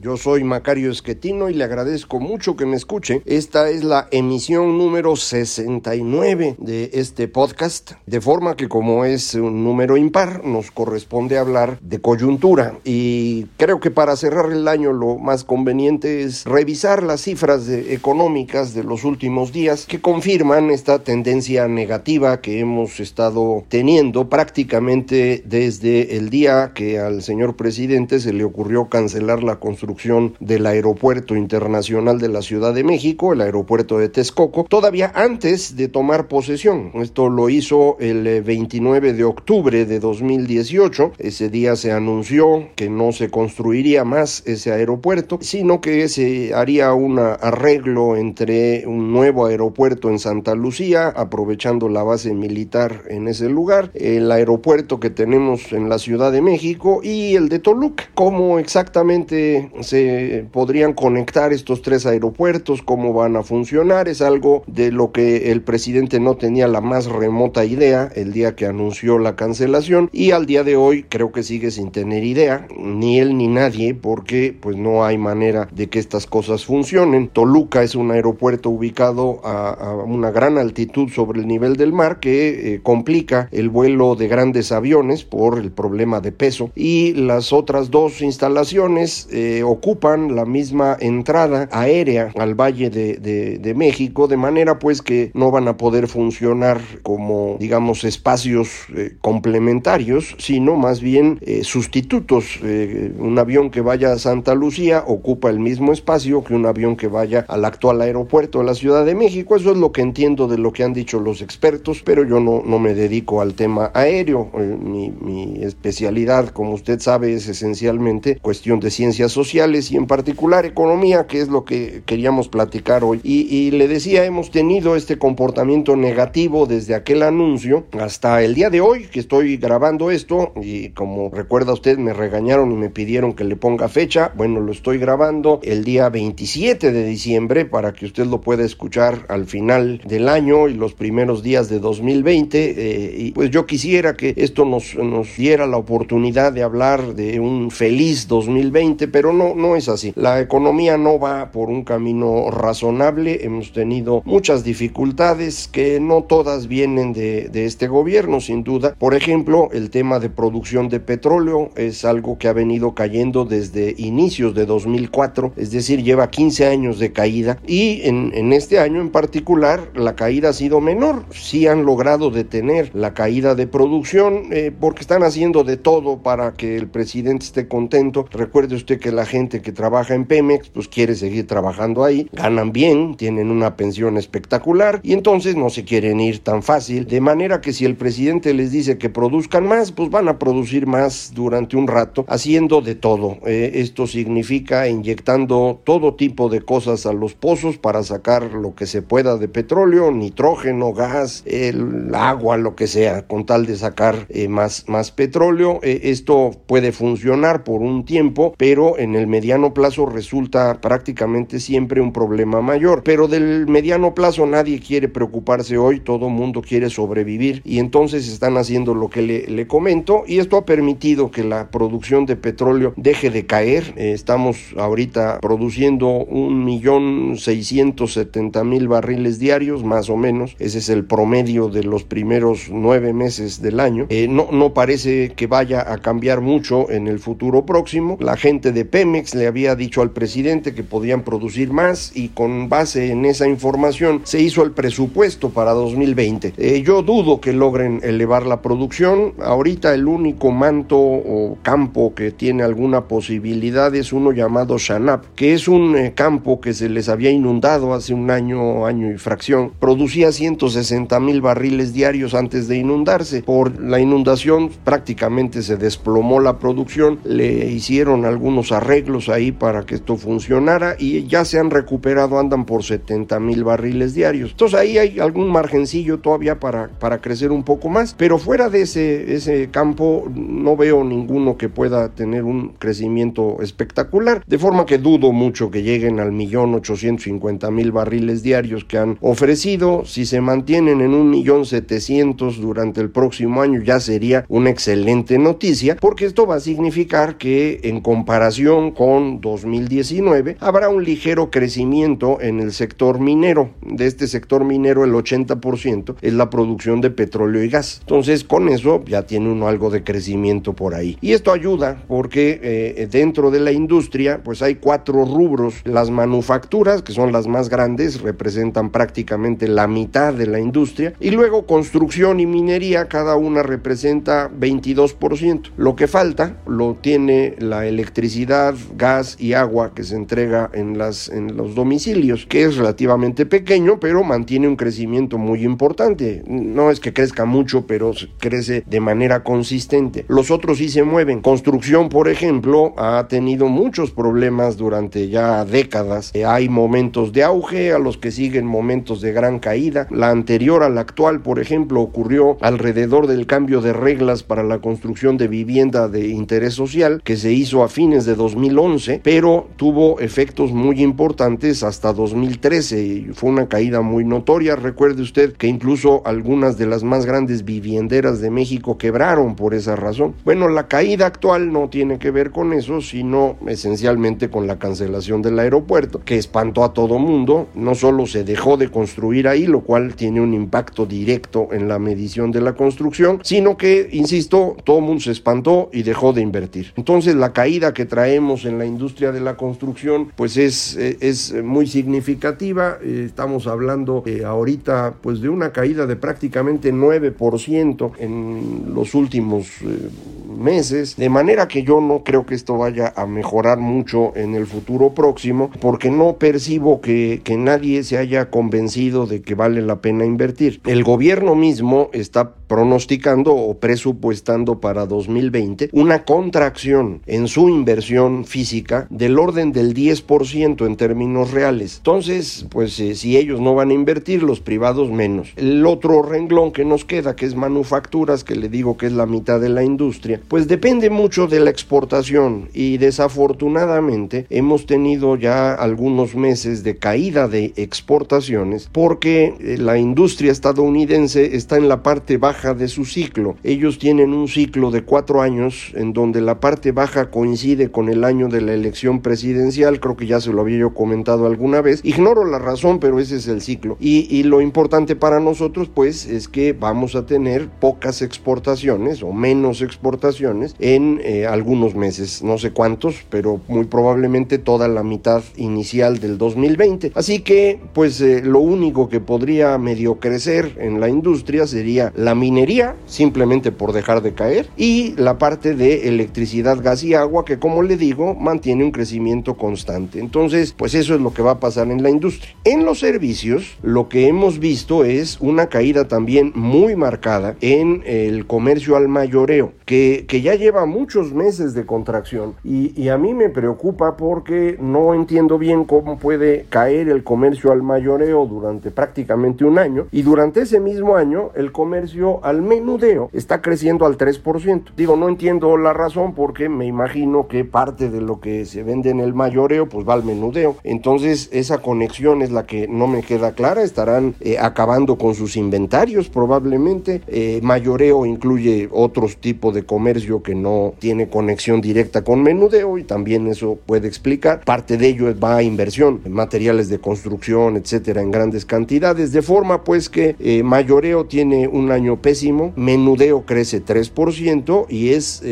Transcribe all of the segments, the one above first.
Yo soy Macario Esquetino y le agradezco mucho que me escuche. Esta es la emisión número 69 de este podcast, de forma que como es un número impar, nos corresponde hablar de coyuntura. Y creo que para cerrar el año lo más conveniente es revisar las cifras económicas de los últimos días que confirman esta tendencia negativa que hemos estado teniendo prácticamente desde el día que al señor presidente se le ocurrió cancelar la construcción construcción del Aeropuerto Internacional de la Ciudad de México, el aeropuerto de Texcoco, todavía antes de tomar posesión. Esto lo hizo el 29 eh, de octubre de 2018. Ese día se anunció que no se construiría más ese aeropuerto, sino que se haría un arreglo entre un nuevo aeropuerto en Santa Lucía, aprovechando la base militar en ese lugar, el aeropuerto que tenemos en la Ciudad de México y el de Toluca. ¿Cómo exactamente se podrían conectar estos tres aeropuertos, cómo van a funcionar, es algo de lo que el presidente no tenía la más remota idea el día que anunció la cancelación y al día de hoy creo que sigue sin tener idea, ni él ni nadie, porque pues no hay manera de que estas cosas funcionen. Toluca es un aeropuerto ubicado a, una gran altitud sobre el nivel del mar que eh, complica el vuelo de grandes aviones por el problema de peso y las otras dos instalaciones eh, ocupan la misma entrada aérea al Valle de, México, de manera pues que no van a poder funcionar como, digamos, espacios eh, complementarios, sino más bien eh, sustitutos. Eh, un avión que vaya a Santa Lucía ocupa el mismo espacio que un avión que vaya al actual aeropuerto de la Ciudad de México. Eso es lo que entiendo de lo que han dicho los expertos, pero yo no, no me dedico al tema aéreo. mi, mi especialidad, como usted sabe, es esencialmente cuestión de ciencias sociales y en particular economía, que es lo que queríamos platicar hoy. Y, le decía, hemos tenido este comportamiento negativo desde aquel anuncio hasta el día de hoy que estoy grabando esto y como recuerda usted me regañaron y me pidieron que le ponga fecha. Bueno, lo estoy grabando el día 27 de diciembre para que usted lo pueda escuchar al final del año y los primeros días de 2020. Eh, y pues yo quisiera que esto nos, nos diera la oportunidad de hablar de un feliz 2020, pero no no, es así. La economía no va por un camino razonable. Hemos tenido muchas dificultades que no todas vienen de, este gobierno, sin duda. Por ejemplo, el tema de producción de petróleo es algo que ha venido cayendo desde inicios de 2004, es decir, lleva 15 años de caída y en, en este año en particular la caída ha sido menor. Sí han logrado detener la caída de producción eh, porque están haciendo de todo para que el presidente esté contento. Recuerde usted que la gente que trabaja en Pemex pues quiere seguir trabajando ahí, ganan bien, tienen una pensión espectacular y entonces no se quieren ir tan fácil, de manera que si el presidente les dice que produzcan más, pues van a producir más durante un rato, haciendo de todo. Eh, esto significa inyectando todo tipo de cosas a los pozos para sacar lo que se pueda de petróleo, nitrógeno, gas, el agua, lo que sea, con tal de sacar eh, más, más petróleo. Eh, esto puede funcionar por un tiempo, pero en el el mediano plazo resulta prácticamente siempre un problema mayor. Pero del mediano plazo nadie quiere preocuparse hoy, todo mundo quiere sobrevivir y entonces están haciendo lo que le, comento y esto ha permitido que la producción de petróleo deje de caer. Eh, estamos ahorita produciendo un millón seiscientos setenta mil barriles diarios, más o menos. Ese es el promedio de los primeros nueve meses del año. Eh, no, no parece que vaya a cambiar mucho en el futuro próximo. La gente de Pemex le había dicho al presidente que podían producir más y con base en esa información se hizo el presupuesto para 2020. Eh, yo dudo que logren elevar la producción. Ahorita el único manto o campo que tiene alguna posibilidad es uno llamado Shanap, que es un eh, campo que se les había inundado hace un año, año y fracción. Producía 160 mil barriles diarios antes de inundarse. Por la inundación prácticamente se desplomó la producción, le hicieron algunos arreglos ahí para que esto funcionara y ya se han recuperado, andan por 70 mil barriles diarios. Entonces ahí hay algún margencillo todavía para, para crecer un poco más, pero fuera de ese, ese campo no veo ninguno que pueda tener un crecimiento espectacular, de forma que dudo mucho que lleguen al millón ochocientos cincuenta mil barriles diarios que han ofrecido. Si se mantienen en un millón setecientos durante el próximo año ya sería una excelente noticia, porque esto va a significar que en comparación con 2019 habrá un ligero crecimiento en el sector minero. De este sector minero el 80% es la producción de petróleo y gas. Entonces con eso ya tiene uno algo de crecimiento por ahí. Y esto ayuda porque eh, dentro de la industria pues hay cuatro rubros. Las manufacturas, que son las más grandes, representan prácticamente la mitad de la industria. Y luego construcción y minería, cada una representa 22%. Lo que falta lo tiene la electricidad, gas y agua que se entrega en, las, en los domicilios, que es relativamente pequeño, pero mantiene un crecimiento muy importante. No es que crezca mucho, pero crece de manera consistente. Los otros sí se mueven. Construcción, por ejemplo, ha tenido muchos problemas durante ya décadas. Eh, hay momentos de auge a los que siguen momentos de gran caída. La anterior a la actual, por ejemplo, ocurrió alrededor del cambio de reglas para la construcción de vivienda de interés social que se hizo a fines de 2011, pero tuvo efectos muy importantes hasta 2013 y fue una caída muy notoria. Recuerde usted que incluso algunas de las más grandes vivienderas de México quebraron por esa razón. Bueno, la caída actual no tiene que ver con eso, sino esencialmente con la cancelación del aeropuerto, que espantó a todo mundo. No solo se dejó de construir ahí, lo cual tiene un impacto directo en la medición de la construcción, sino que, insisto, todo mundo se espantó y dejó de invertir. Entonces, la caída que traemos en la industria de la construcción, pues es, es muy significativa. Estamos hablando eh, ahorita, pues de una caída de prácticamente 9% en los últimos eh, meses, de manera que yo no creo que esto vaya a mejorar mucho en el futuro próximo, porque no percibo que, que nadie se haya convencido de que vale la pena invertir. El gobierno mismo está pronosticando o presupuestando para 2020 una contracción en su inversión física del orden del 10% en términos reales. Entonces, pues eh, si ellos no van a invertir, los privados menos. El otro renglón que nos queda, que es manufacturas, que le digo que es la mitad de la industria, pues depende mucho de la exportación y desafortunadamente hemos tenido ya algunos meses de caída de exportaciones porque eh, la industria estadounidense está en la parte baja de su ciclo. Ellos tienen un ciclo de cuatro años en donde la parte baja coincide con el año de la elección presidencial, creo que ya se lo había yo comentado alguna vez. Ignoro la razón, pero ese es el ciclo. Y, y lo importante para nosotros pues es que vamos a tener pocas exportaciones o menos exportaciones en eh, algunos meses, no sé cuántos, pero muy probablemente toda la mitad inicial del 2020. Así que, pues eh, lo único que podría medio crecer en la industria sería la minería, simplemente por dejar de caer, y la parte de electricidad, gas y agua, que como le digo, mantiene un crecimiento constante. Entonces, pues eso es lo que va a pasar en la industria. En los servicios, lo que hemos visto es una caída también muy marcada en el comercio al mayoreo, que que ya lleva muchos meses de contracción y, a mí me preocupa porque no entiendo bien cómo puede caer el comercio al mayoreo durante prácticamente un año y durante ese mismo año el comercio al menudeo está creciendo al 3%. Digo, no entiendo la razón porque me imagino que parte de lo que se vende en el mayoreo pues va al menudeo. Entonces esa conexión es la que no me queda clara. Estarán eh, acabando con sus inventarios probablemente. Eh, mayoreo incluye otros tipos de comercio que no tiene conexión directa con menudeo y también eso puede explicar. Parte de ello va a inversión en materiales de construcción, etcétera, en grandes cantidades, de forma pues que eh, mayoreo tiene un año pésimo, menudeo crece 3% y es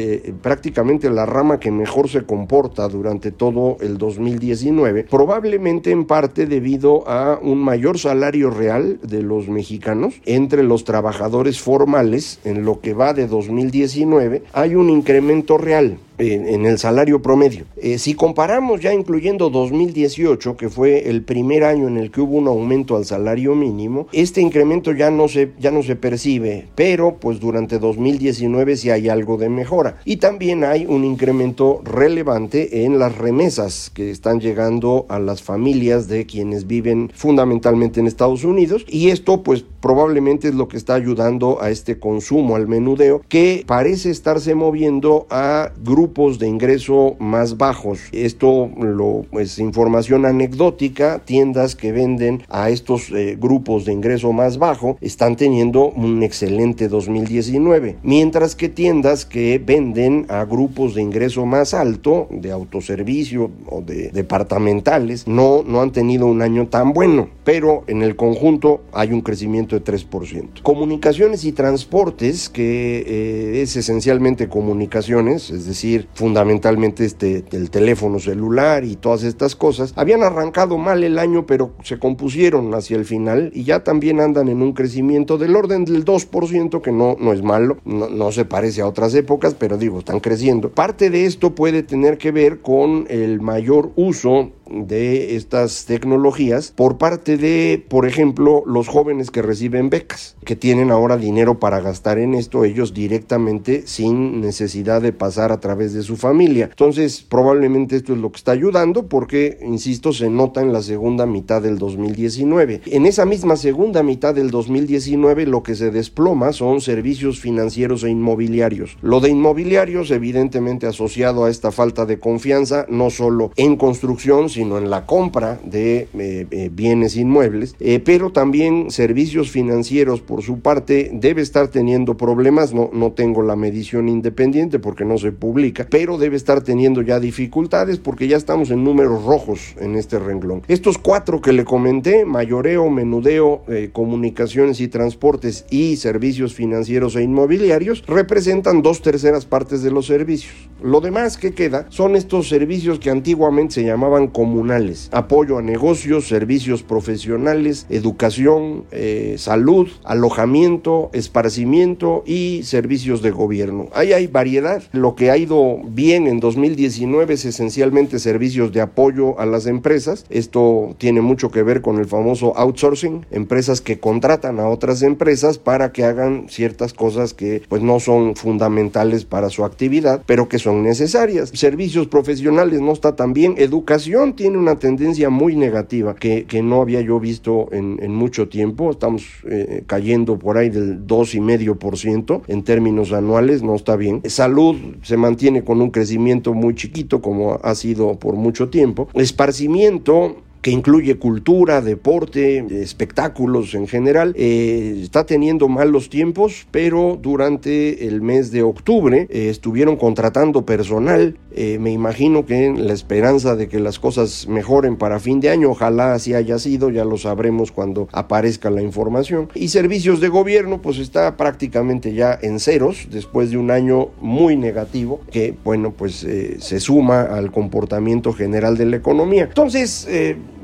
prácticamente la rama que mejor se comporta durante todo el 2019, probablemente en parte debido a un mayor salario real de los mexicanos. Entre los trabajadores formales en lo que va de 2019 hay un incremento real en, el salario promedio. Eh, si comparamos ya incluyendo 2018, que fue el primer año en el que hubo un aumento al salario mínimo, este incremento ya no se, ya no se percibe, pero pues durante 2019 sí hay algo de mejora. Y también hay un incremento relevante en las remesas que están llegando a las familias de quienes viven fundamentalmente en Estados Unidos. Y esto pues probablemente es lo que está ayudando a este consumo, al menudeo, que parece estarse moviendo a grupos de ingreso más bajos. Esto lo es pues, información anecdótica, tiendas que venden a estos eh, grupos de ingreso más bajo están teniendo un excelente 2019, mientras que tiendas que venden a grupos de ingreso más alto, de autoservicio o de departamentales, no, no han tenido un año tan bueno, pero en el conjunto hay un crecimiento de 3%. Comunicaciones y transportes, que eh, es esencialmente comunicaciones, es decir, fundamentalmente este, el teléfono celular y todas estas cosas, habían arrancado mal el año, pero se compusieron hacia el final y ya también andan en un crecimiento del orden del 2%, que no, no es malo, no, no se parece a otras épocas, pero digo, están creciendo. Parte de esto puede tener que ver con el mayor uso de estas tecnologías por parte de, por ejemplo, los jóvenes que reciben becas, que tienen ahora dinero para gastar en esto ellos directamente sin necesidad de pasar a través de su familia. Entonces, probablemente esto es lo que está ayudando porque, insisto, se nota en la segunda mitad del 2019. En esa misma segunda mitad del 2019 lo que se desploma son servicios financieros e inmobiliarios. Lo de inmobiliarios evidentemente asociado a esta falta de confianza, no solo en construcción, sino en la compra de eh, eh, bienes inmuebles, eh, pero también servicios financieros por su parte debe estar teniendo problemas, no, no tengo la medición independiente porque no se publica, pero debe estar teniendo ya dificultades porque ya estamos en números rojos en este renglón. Estos cuatro que le comenté, mayoreo, menudeo, comunicaciones y transportes y servicios financieros e inmobiliarios, representan dos terceras partes de los servicios. Lo demás que queda son estos servicios que antiguamente se llamaban comunales, apoyo a negocios, servicios profesionales, educación, eh, salud, alojamiento, esparcimiento y servicios de gobierno. Ahí hay variedad. Lo que ha ido bien en 2019 es esencialmente servicios de apoyo a las empresas. Esto tiene mucho que ver con el famoso outsourcing, empresas que contratan a otras empresas para que hagan ciertas cosas que pues no son fundamentales para su actividad, pero que son necesarias. Servicios profesionales no está tan bien. Educación tiene una tendencia muy negativa que, que no había yo visto en, en mucho tiempo. Estamos eh, cayendo por ahí del 2,5% en términos anuales, no está bien. Salud se mantiene con un crecimiento muy chiquito como ha sido por mucho tiempo. Esparcimiento que incluye cultura, deporte, espectáculos en general, eh, está teniendo malos tiempos, pero durante el mes de octubre eh, estuvieron contratando personal. Eh, me imagino que en la esperanza de que las cosas mejoren para fin de año, ojalá así haya sido, ya lo sabremos cuando aparezca la información. Y servicios de gobierno, pues está prácticamente ya en ceros después de un año muy negativo que, bueno, pues se suma al comportamiento general de la economía. Entonces,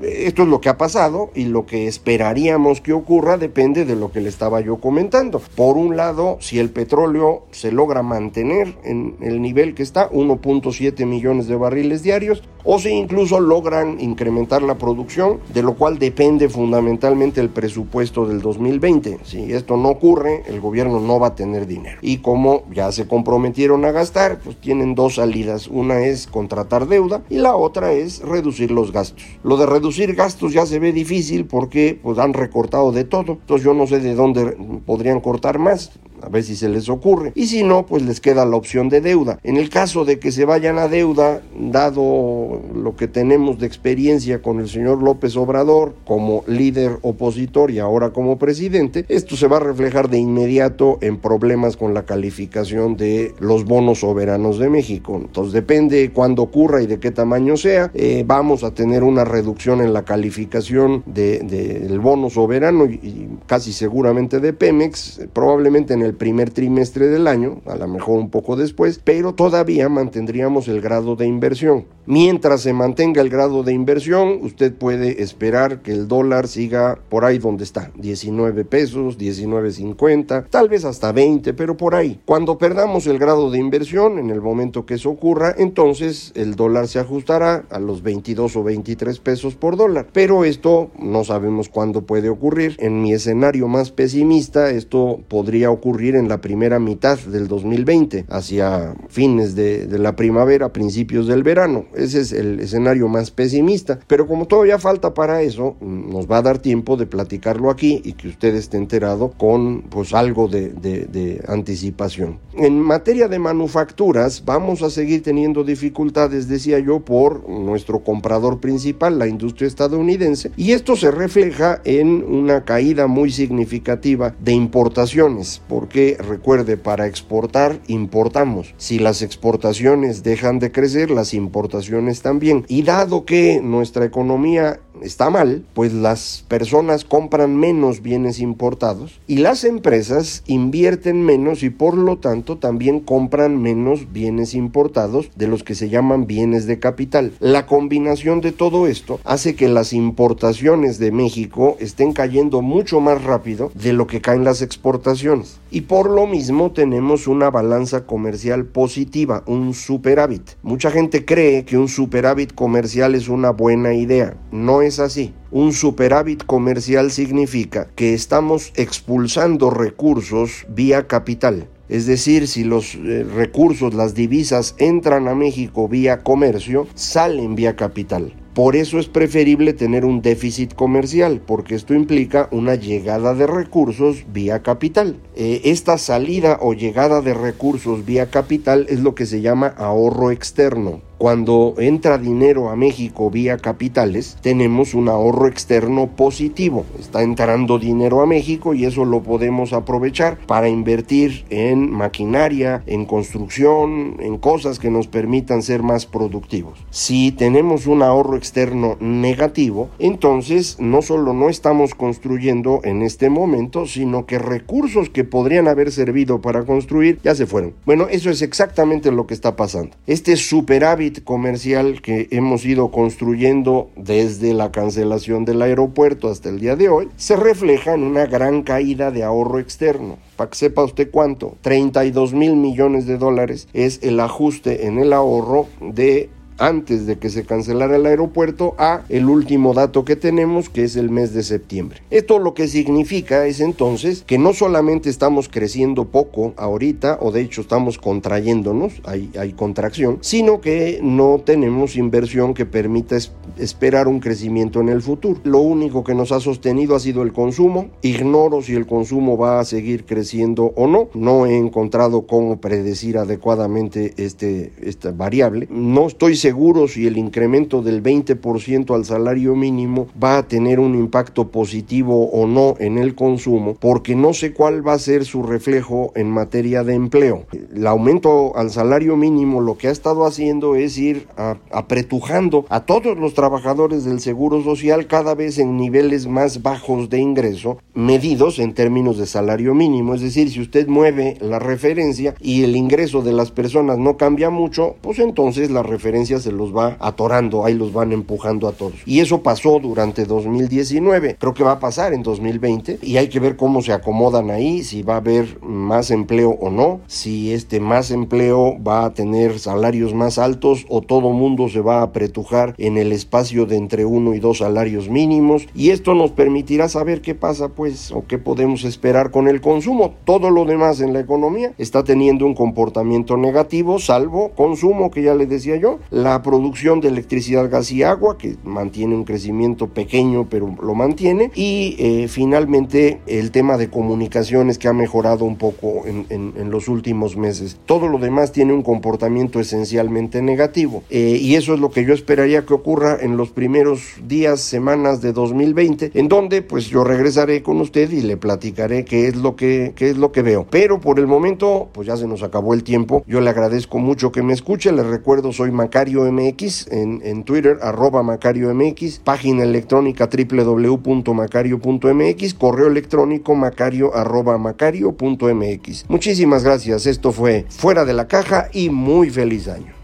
esto es lo que ha pasado y lo que esperaríamos que ocurra depende de lo que le estaba yo comentando. Por un lado, si el petróleo se logra mantener en el nivel que está, 1.7 millones de barriles diarios, o si incluso logran incrementar la producción, de lo cual depende fundamentalmente el presupuesto del 2020. Si esto no ocurre, el gobierno no va a tener dinero. Y como ya se comprometieron a gastar, pues tienen dos salidas. Una es contratar deuda y la otra es reducir los gastos. Lo de reducir gastos ya se ve difícil porque pues han recortado de todo. Entonces yo no sé de dónde podrían cortar más a ver si se les ocurre. Y si no, pues les queda la opción de deuda. En el caso de que se vayan a deuda, dado lo que tenemos de experiencia con el señor López Obrador como líder opositor y ahora como presidente, esto se va a reflejar de inmediato en problemas con la calificación de los bonos soberanos de México. Entonces depende cuándo ocurra y de qué tamaño sea, eh, vamos a tener una reducción en la calificación del de, bono soberano y, casi seguramente de Pemex, probablemente en el primer trimestre del año, a lo mejor un poco después, pero todavía mantendríamos el grado de inversión. Mientras se mantenga el grado de inversión, usted puede esperar que el dólar siga por ahí donde está, 19 pesos, 19.50, tal vez hasta 20, pero por ahí. Cuando perdamos el grado de inversión, en el momento que eso ocurra, entonces el dólar se ajustará a los 22 o 23 pesos dólar. Pero esto no sabemos cuándo puede ocurrir. En mi escenario más pesimista, esto podría ocurrir en la primera mitad del 2020, hacia fines de, la primavera, principios del verano. Ese es el escenario más pesimista. Pero como todavía falta para eso, nos va a dar tiempo de platicarlo aquí y que usted esté enterado con pues algo de anticipación. En materia de manufacturas, vamos a seguir teniendo dificultades, decía yo, por nuestro comprador principal, la industria estadounidense, y esto se refleja en una caída muy significativa de importaciones, porque recuerde, para exportar importamos. Si las exportaciones dejan de crecer, las importaciones también. Y dado que nuestra economía está mal, pues las personas compran menos bienes importados y las empresas invierten menos y por lo tanto también compran menos bienes importados de los que se llaman bienes de capital. La combinación de todo esto hace que las importaciones de México estén cayendo mucho más rápido de lo que caen las exportaciones. Y por lo mismo tenemos una balanza comercial positiva, un superávit. Mucha gente cree que un superávit comercial es una buena idea. No es así. Un superávit comercial significa que estamos expulsando recursos vía capital. Es decir, si los eh, recursos, las divisas entran a México vía comercio, salen vía capital. Por eso es preferible tener un déficit comercial, porque esto implica una llegada de recursos vía capital. Eh, esta salida o llegada de recursos vía capital es lo que se llama ahorro externo. Cuando entra dinero a México vía capitales, tenemos un ahorro externo positivo. Está entrando dinero a México y eso lo podemos aprovechar para invertir en maquinaria, en construcción, en cosas que nos permitan ser más productivos. Si tenemos un ahorro externo negativo, entonces no solo no estamos construyendo en este momento, sino que recursos que podrían haber servido para construir ya se fueron. Bueno, eso es exactamente lo que está pasando. Este superávit comercial que hemos ido construyendo desde la cancelación del aeropuerto hasta el día de hoy se refleja en una gran caída de ahorro externo. Para que sepa usted cuánto, 32 mil millones de dólares es el ajuste en el ahorro de antes de que se cancelara el aeropuerto a el último dato que tenemos que es el mes de septiembre. Esto lo que significa es entonces que no solamente estamos creciendo poco ahorita o de hecho estamos contrayéndonos, hay, contracción, sino que no tenemos inversión que permita es, esperar un crecimiento en el futuro. Lo único que nos ha sostenido ha sido el consumo. Ignoro si el consumo va a seguir creciendo o no. No he encontrado cómo predecir adecuadamente este, esta variable. No estoy seguro si el incremento del 20% al salario mínimo va a tener un impacto positivo o no en el consumo, porque no sé cuál va a ser su reflejo en materia de empleo. El aumento al salario mínimo lo que ha estado haciendo es ir apretujando a todos los trabajadores del Seguro Social cada vez en niveles más bajos de ingreso, medidos en términos de salario mínimo. Es decir, si usted mueve la referencia y el ingreso de las personas no cambia mucho, pues entonces la referencia se los va atorando, ahí los van empujando a todos. Y eso pasó durante 2019, creo que va a pasar en 2020 y hay que ver cómo se acomodan ahí, si va a haber más empleo o no, si este más empleo va a tener salarios más altos o todo mundo se va a apretujar en el espacio de entre uno y dos salarios mínimos y esto nos permitirá saber qué pasa pues o qué podemos esperar con el consumo. Todo lo demás en la economía está teniendo un comportamiento negativo, salvo consumo que ya le decía yo, producción de electricidad, gas y agua, que mantiene un crecimiento pequeño, pero lo mantiene, y eh, finalmente el tema de comunicaciones que ha mejorado un poco en, los últimos meses. Todo lo demás tiene un comportamiento esencialmente negativo, eh, y eso es lo que yo esperaría que ocurra en los primeros días, semanas de 2020, en donde pues yo regresaré con usted y le platicaré qué es lo que, qué es lo que veo. Pero por el momento, pues ya se nos acabó el tiempo. Yo le agradezco mucho que me escuche. Les recuerdo, soy Macario MX en, en Twitter, arroba Macario MX, página electrónica www.macario.mx, correo electrónico macario arroba macario.mx. Muchísimas gracias. Esto fue Fuera de la Caja y muy feliz año.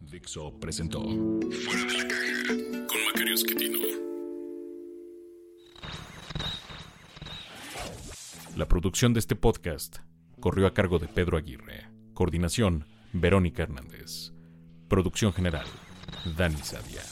Dixo presentó Fuera de la Caja con Macario Esquetino. La producción de este podcast corrió a cargo de Pedro Aguirre. Coordinación, Verónica Hernández. Producción general, Dani Sadia.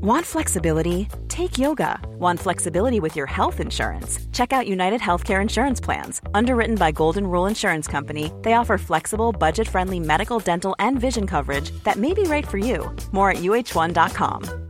Want flexibility? Take yoga. Want flexibility with your health insurance? Check out United Healthcare Insurance Plans. Underwritten by Golden Rule Insurance Company, they offer flexible, budget friendly medical, dental, and vision coverage that may be right for you. More at uh1.com.